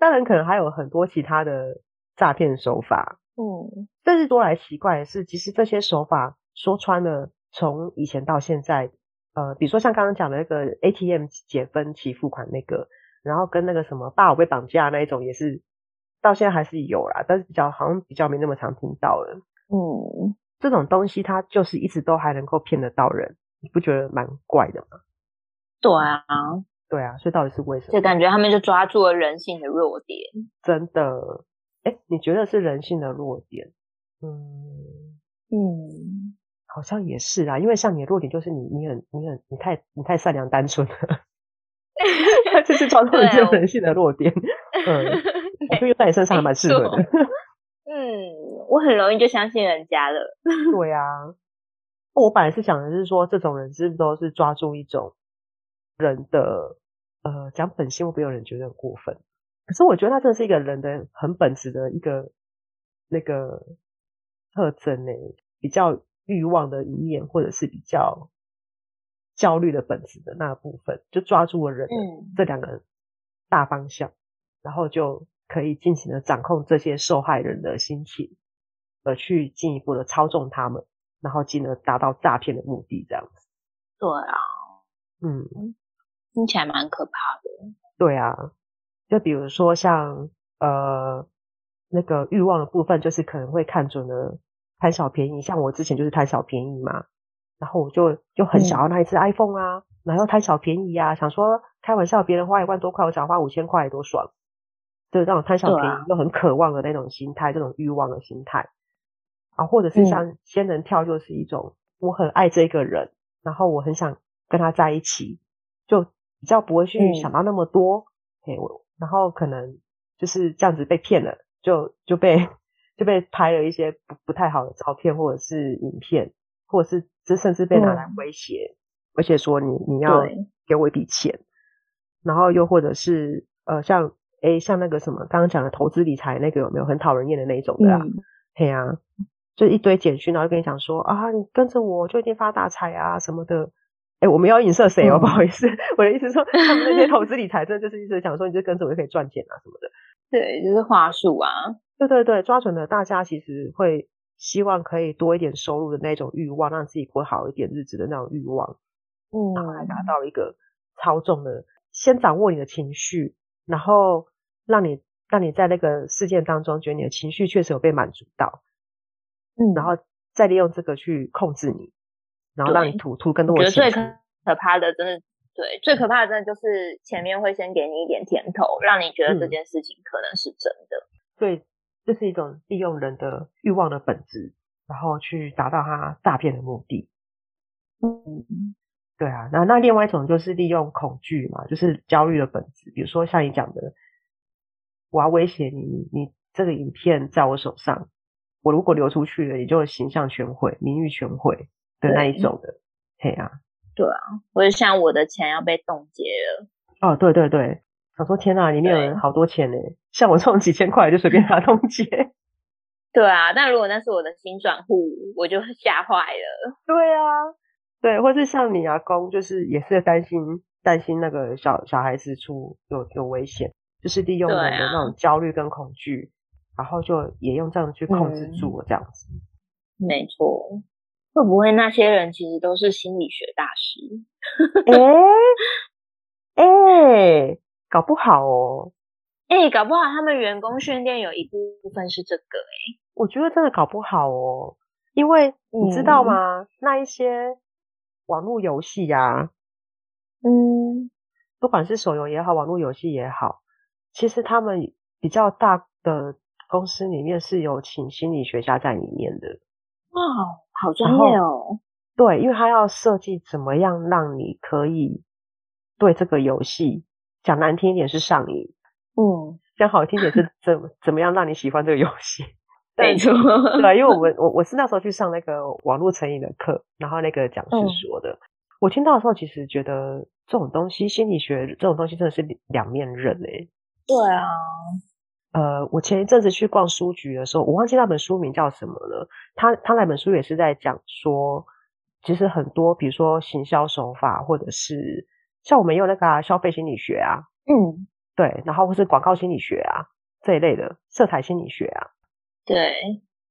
当然，可能还有很多其他的诈骗手法。嗯，但是多来奇怪的是，其实这些手法说穿了，从以前到现在，呃，比如说像刚刚讲的那个 ATM 解分期付款那个，然后跟那个什么爸我被绑架那一种，也是到现在还是有啦，但是比较好像比较没那么常听到了。嗯，这种东西它就是一直都还能够骗得到人，你不觉得蛮怪的吗？对啊。对啊，所以到底是为什么？就感觉他们就抓住了人性的弱点。真的，哎，你觉得是人性的弱点？嗯嗯，好像也是啊，因为像你的弱点就是你，你很，你很，你太，你太善良单纯了，这是抓住了这人性的弱点。嗯，我觉得在你身上还蛮适合的。嗯，我很容易就相信人家了。对啊，我本来是想的是说，这种人是不是都是抓住一种人的。呃，讲本性会不会有人觉得很过分？可是我觉得他真的是一个人的很本质的一个那个特征呢，比较欲望的一面，或者是比较焦虑的本质的那个部分，就抓住了人的这两个大方向，嗯、然后就可以尽情的掌控这些受害人的心情，而去进一步的操纵他们，然后进而达到诈骗的目的，这样子。对啊，嗯。听起来蛮可怕的。对啊，就比如说像呃那个欲望的部分，就是可能会看准了贪小便宜。像我之前就是贪小便宜嘛，然后我就就很想要那一次 iPhone 啊，嗯、然后贪小便宜啊，想说开玩笑，别人花一万多块，我想花五千块多爽，就是这种贪小便宜又很渴望的那种心态，这种欲望的心态啊，或者是像仙人跳，就是一种我很爱这个人，然后我很想跟他在一起，就。比较不会去想到那么多，嘿、嗯，然后可能就是这样子被骗了，就就被就被拍了一些不不太好的照片或者是影片，或者是这甚至被拿来威胁，而且、嗯、说你你要给我一笔钱，然后又或者是呃像诶像那个什么刚刚讲的投资理财那个有没有很讨人厌的那一种的啊？嗯、嘿啊，就一堆简讯，然后跟你讲说啊你跟着我就一定发大财啊什么的。哎、欸，我们要影射谁哦？嗯、不好意思，我的意思是说，他们那些 投资理财，真的就是一直讲说，你就跟着我就可以赚钱啊什么的。对，就是话术啊。对对对，抓准了大家其实会希望可以多一点收入的那种欲望，让自己过好一点日子的那种欲望，嗯，然后来达到一个操纵的，先掌握你的情绪，然后让你让你在那个事件当中觉得你的情绪确实有被满足到，嗯，然后再利用这个去控制你。然后让你吐吐更多的。我觉得最可怕的，真的对，最可怕的，真的就是前面会先给你一点甜头，让你觉得这件事情可能是真的。对，这是一种利用人的欲望的本质，然后去达到他诈骗的目的。嗯，对啊。那那另外一种就是利用恐惧嘛，就是焦虑的本质。比如说像你讲的，我要威胁你，你这个影片在我手上，我如果流出去了，你就形象全毁，名誉全毁。的那一种的，对，嘿啊，对啊，我就像我的钱要被冻结了。哦，对对对，想说天哪，里面有人好多钱呢，像我这种几千块就随便拿 冻结。对啊，但如果那是我的新转户，我就吓坏了。对啊，对，或是像你阿公，就是也是担心担心那个小小孩子出有有危险，就是利用人的那种焦虑跟恐惧，啊、然后就也用这样去控制住我这样子。嗯、没错。会不会那些人其实都是心理学大师？哎哎、欸欸，搞不好哦，哎、欸，搞不好他们员工训练有一部分是这个、欸，哎，我觉得真的搞不好哦，因为你知道吗？嗯、那一些网络游戏呀，嗯，不管是手游也好，网络游戏也好，其实他们比较大的公司里面是有请心理学家在里面的。哇，好专业哦！对，因为他要设计怎么样让你可以对这个游戏讲难听一点是上瘾，嗯，讲好听点是怎怎么样让你喜欢这个游戏？没错，对，因为我们我我是那时候去上那个网络成瘾的课，然后那个讲师说的，嗯、我听到的时候其实觉得这种东西心理学这种东西真的是两面刃哎、欸。对啊，呃，我前一阵子去逛书局的时候，我忘记那本书名叫什么了。他他那本书也是在讲说，其实很多比如说行销手法，或者是像我们用那个、啊、消费心理学啊，嗯，对，然后或是广告心理学啊这一类的色彩心理学啊。对，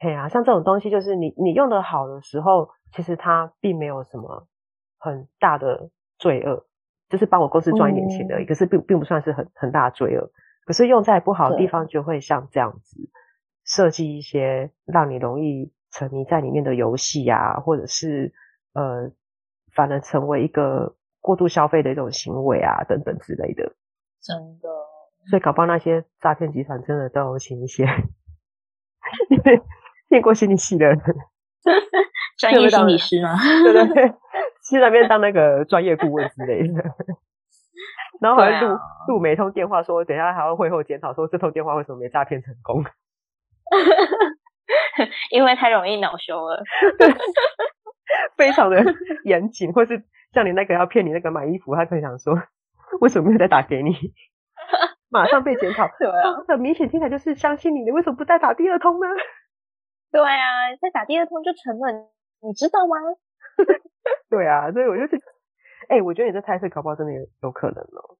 嘿啊，像这种东西，就是你你用的好的时候，其实它并没有什么很大的罪恶，就是帮我公司赚一点钱而已。嗯、可是并并不算是很很大的罪恶。可是用在不好的地方，就会像这样子设计一些让你容易沉迷在里面的游戏啊，或者是呃，反而成为一个过度消费的一种行为啊，等等之类的。真的，所以搞不好那些诈骗集团真的都有请一些。因为念过心理系的人，专业心理师吗？对对对，去那边当那个专业顾问之类的，然后好像录录每通电话说，等一下还要会后检讨，说这通电话为什么没诈骗成功？因为太容易恼羞了，非常的严谨，或是像你那个要骗你那个买衣服，他可以想说，为什么没有再打给你？马上被检讨，对啊，很明显听起来就是相信你，你为什么不再打第二通呢？对啊，再打第二通就成了，你知道吗？对啊，所以我就是，哎、欸，我觉得你这猜测搞不好真的有有可能哦。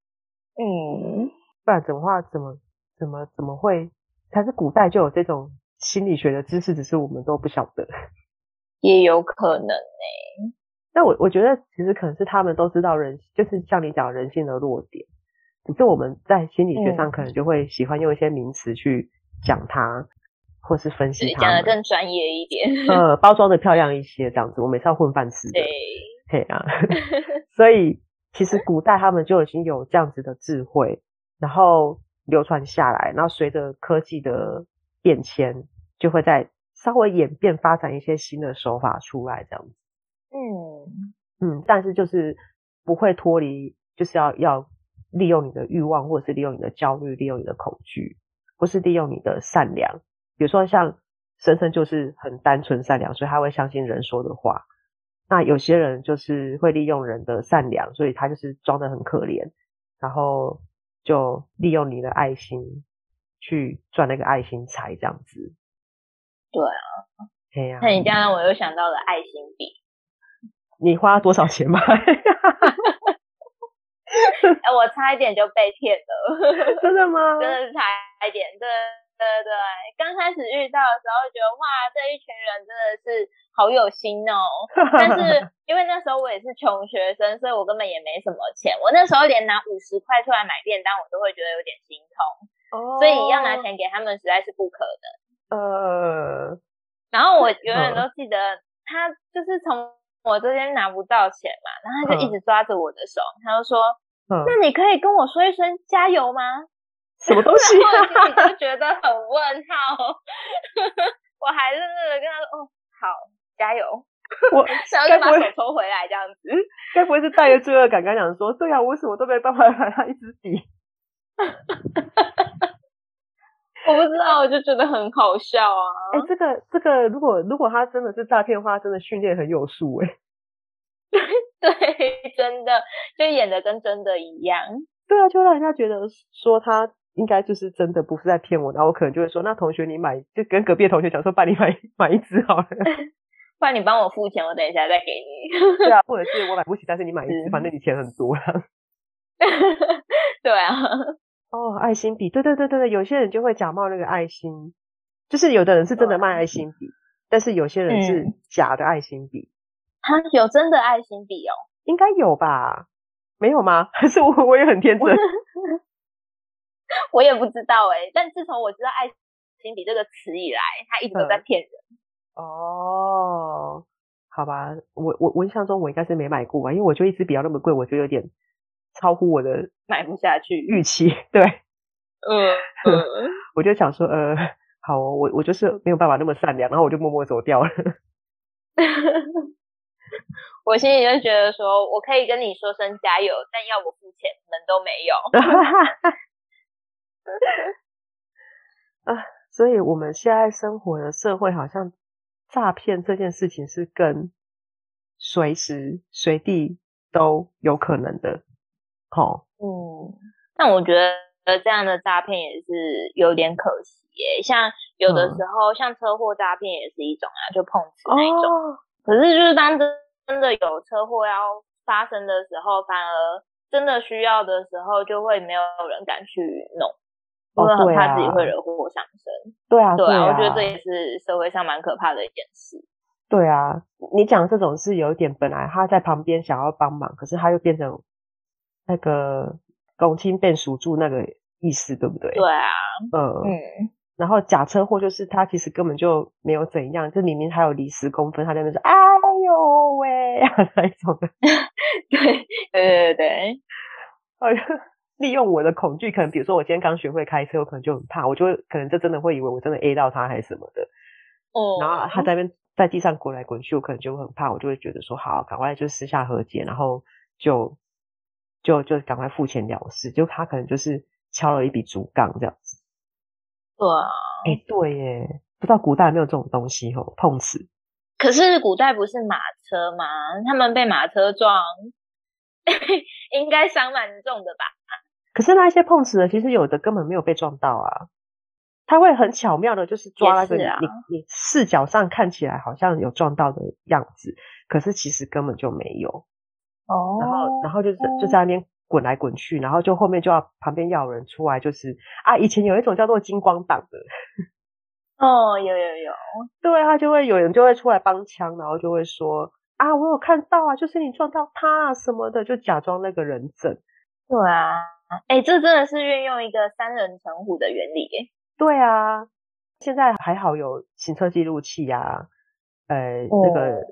嗯，不然怎么话怎么怎么怎么会？还是古代就有这种心理学的知识，只是我们都不晓得。也有可能呢、欸。但我我觉得其实可能是他们都知道人，就是像你讲人性的弱点。只是我们在心理学上可能就会喜欢用一些名词去讲它，嗯、或是分析它，讲的更专业一点，呃，包装的漂亮一些，这样子。我每次要混饭吃的，对，嘿啊。所以其实古代他们就已经有这样子的智慧，然后流传下来，然后随着科技的变迁，就会在稍微演变发展一些新的手法出来，这样子。嗯嗯，但是就是不会脱离，就是要要。利用你的欲望，或者是利用你的焦虑，利用你的恐惧，或是利用你的善良。比如说，像深深就是很单纯善良，所以他会相信人说的话。那有些人就是会利用人的善良，所以他就是装的很可怜，然后就利用你的爱心去赚那个爱心财，这样子。对啊，对呀、啊。那你这样让我又想到了爱心笔。你花多少钱买？哎，我差一点就被骗了，真的吗？真的是差一点，对对对。刚开始遇到的时候，觉得哇，这一群人真的是好有心哦。但是因为那时候我也是穷学生，所以我根本也没什么钱。我那时候连拿五十块出来买便当，我都会觉得有点心痛。哦。所以要拿钱给他们，实在是不可能。呃。然后我永远都记得，他就是从我这边拿不到钱嘛，然后他就一直抓着我的手，他就说。那你可以跟我说一声加油吗？什么东西、啊？然后我心里就觉得很问号，我还是那个跟他说：“哦，好，加油。”我想要把手抽回来，这样子。该不会是带着罪恶感，刚讲说：“对啊，我为什么都没办法买他一支笔？”我不知道，我就觉得很好笑啊！哎、欸，这个这个，如果如果他真的是诈骗的话，真的训练很有素哎。对，真的就演的跟真的一样。对啊，就让人家觉得说他应该就是真的，不是在骗我。然后我可能就会说，那同学你买，就跟隔壁的同学讲说，帮你买买一支好了，不然你帮我付钱，我等一下再给你。对啊，或者是我买不起，但是你买一支，反正你钱很多了。对啊。哦，爱心笔，对对对对对，有些人就会假冒那个爱心，就是有的人是真的卖爱心笔，但是有些人是假的爱心笔。他有真的爱心笔哦？应该有吧？没有吗？还是我我也很天真？我也不知道哎、欸。但自从我知道爱心笔这个词以来，他一直都在骗人、嗯。哦，好吧，我我我印象中我应该是没买过吧，因为我觉得一支笔要那么贵，我觉得有点超乎我的买不下去预期。对，嗯，嗯 我就想说，呃，好、哦，我我就是没有办法那么善良，然后我就默默走掉了。我心里就觉得说，我可以跟你说声加油，但要我付钱，门都没有。所以我们现在生活的社会好像诈骗这件事情是跟随时随地都有可能的。好，嗯，但我觉得这样的诈骗也是有点可惜耶。像有的时候，嗯、像车祸诈骗也是一种啊，就碰瓷那种。哦、可是就是当真真的有车祸要发生的时候，反而真的需要的时候，就会没有人敢去弄。因为很怕自己会惹祸上身。对啊，对啊，我觉得这也是社会上蛮可怕的一件事。对啊，你讲这种是有一点，本来他在旁边想要帮忙，可是他又变成那个公亲变属住那个意思，对不对？对啊，嗯嗯。然后假车祸就是他其实根本就没有怎样，就明明还有离十公分，他在那边说：“哎呦喂” 那一种的。对对对对，哎呀。利用我的恐惧，可能比如说我今天刚学会开车，我可能就很怕，我就会可能就真的会以为我真的 A 到他还是什么的。哦。然后他在那边在地上滚来滚去，我可能就会很怕，我就会觉得说好，赶快就私下和解，然后就就就赶快付钱了事。就他可能就是敲了一笔竹杠这样子。对啊。哎、欸，对耶，不知道古代有没有这种东西哦，碰瓷。可是古代不是马车吗？他们被马车撞，应该伤蛮重的吧？可是那一些碰瓷的，其实有的根本没有被撞到啊，他会很巧妙的，就是抓那个你、啊、你你视角上看起来好像有撞到的样子，可是其实根本就没有。哦。然后然后就是就在那边滚来滚去，然后就后面就要旁边要有人出来，就是啊，以前有一种叫做金光党的。哦，有有有。对，他就会有人就会出来帮腔，然后就会说啊，我有看到啊，就是你撞到他啊什么的，就假装那个人证。对啊。哎、欸，这真的是运用一个三人成虎的原理耶。对啊，现在还好有行车记录器啊，呃，哦、那个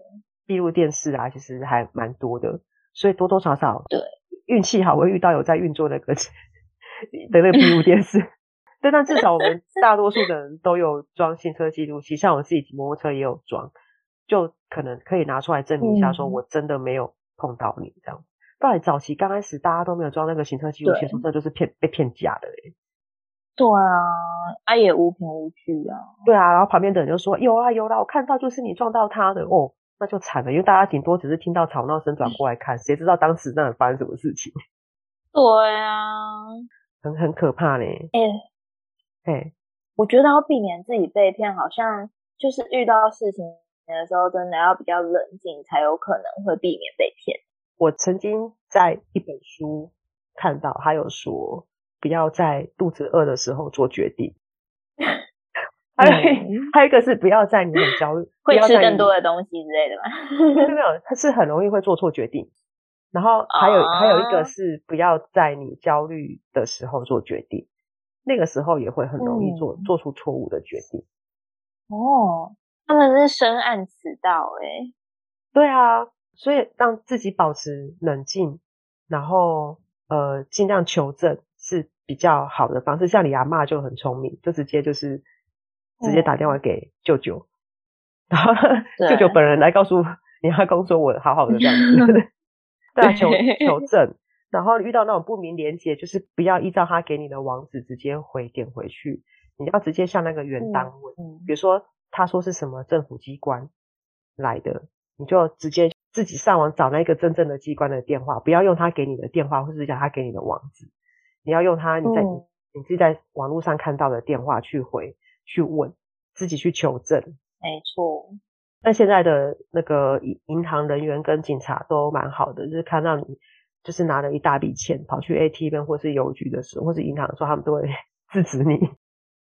闭路电视啊，其实还蛮多的，所以多多少少对运气好会遇到有在运作那个 的那个闭路电视。对，但至少我们大多数的人都有装行车记录器，像我自己骑摩托车也有装，就可能可以拿出来证明一下，说我真的没有碰到你这样。到底早期刚开始大家都没有装那个行车记录器，说这就是骗被骗假的嘞。对啊，啊也无凭无据啊。对啊，然后旁边的人就说有啊有啦，我看到就是你撞到他的哦，那就惨了，因为大家顶多只是听到吵闹声转过来看，谁知道当时那里发生什么事情？对啊，很很可怕嘞。哎哎、欸，欸、我觉得要避免自己被骗，好像就是遇到事情的时候，真的要比较冷静，才有可能会避免被骗。我曾经在一本书看到，他有说不要在肚子饿的时候做决定。还有、嗯、还有一个是不要在你很焦虑，会吃更多的东西之类的吗？没有没有，他是很容易会做错决定。然后还有、啊、还有一个是不要在你焦虑的时候做决定，那个时候也会很容易做、嗯、做出错误的决定。哦，他们是深谙此道哎。对啊。所以让自己保持冷静，然后呃尽量求证是比较好的方式。像你阿嬷就很聪明，就直接就是直接打电话给舅舅，嗯、然后 舅舅本人来告诉你阿公说我好好的这样子，对啊，求求证。然后遇到那种不明连接，就是不要依照他给你的网址直接回点回去，你要直接向那个原单位，嗯、比如说他说是什么政府机关来的，你就直接。自己上网找那个真正的机关的电话，不要用他给你的电话，或是叫他给你的网址，你要用他你在、嗯、你自己在网络上看到的电话去回去问，自己去求证。没错。那现在的那个银银行人员跟警察都蛮好的，就是看到你就是拿了一大笔钱跑去 ATM 或是邮局的时候，或是银行的时候，他们都会 制止你，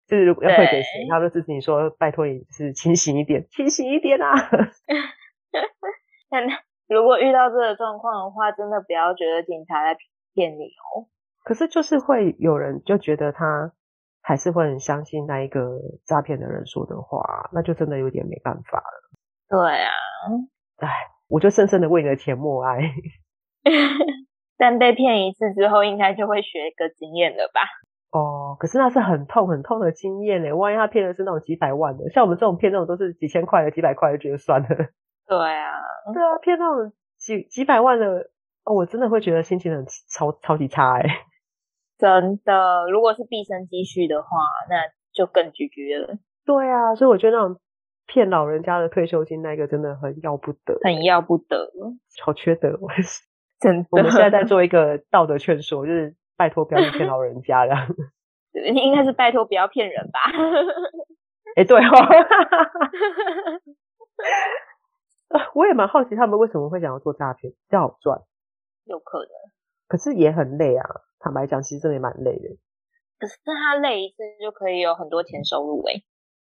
就是如果要汇给谁，他们都制止你说拜托你是清醒一点，清醒一点啊。但如果遇到这个状况的话，真的不要觉得警察在骗你哦。可是就是会有人就觉得他还是会很相信那一个诈骗的人说的话，那就真的有点没办法了。对啊，哎，我就深深的为你的钱默哀。但被骗一次之后，应该就会学一个经验了吧？哦，可是那是很痛很痛的经验呢。万一他骗的是那种几百万的，像我们这种骗那种都是几千块的、几百块的，觉得算了。对啊，对啊，骗那种几几百万的，哦，我真的会觉得心情很超超级差哎。真的，如果是毕生积蓄的话，那就更拒绝了。对啊，所以我觉得那种骗老人家的退休金，那个真的很要不得，很要不得，好缺德，我 是真的。我们现在在做一个道德劝说，就是拜托不要去骗老人家这样。你应该是拜托不要骗人吧？哎、欸，对哦。我也蛮好奇他们为什么会想要做诈骗，比较好赚。有可能，可是也很累啊。坦白讲，其实真的也蛮累的。可是他累一次就可以有很多钱收入诶。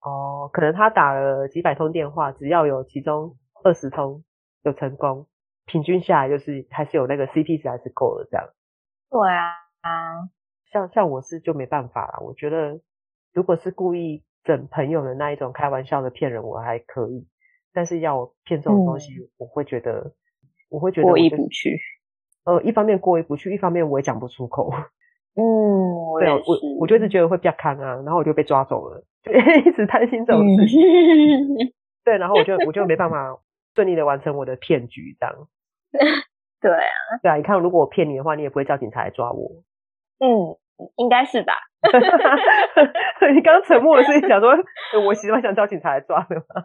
哦，可能他打了几百通电话，只要有其中二十通有成功，平均下来就是还是有那个 CP 值还是够的这样。对啊，啊，像像我是就没办法啦。我觉得如果是故意整朋友的那一种开玩笑的骗人，我还可以。但是要我骗这种东西，嗯、我会觉得我会觉得、过意不去。呃，一方面过意不去，一方面我也讲不出口。嗯，我对，我我就是觉得会比较看啊，然后我就被抓走了。就 一直担心这种事情，嗯、对，然后我就我就没办法顺利的完成我的骗局，这样。对啊，对啊，你看，如果我骗你的话，你也不会叫警察来抓我。嗯，应该是吧。你刚刚沉默的是想说，我喜欢想叫警察来抓的吗？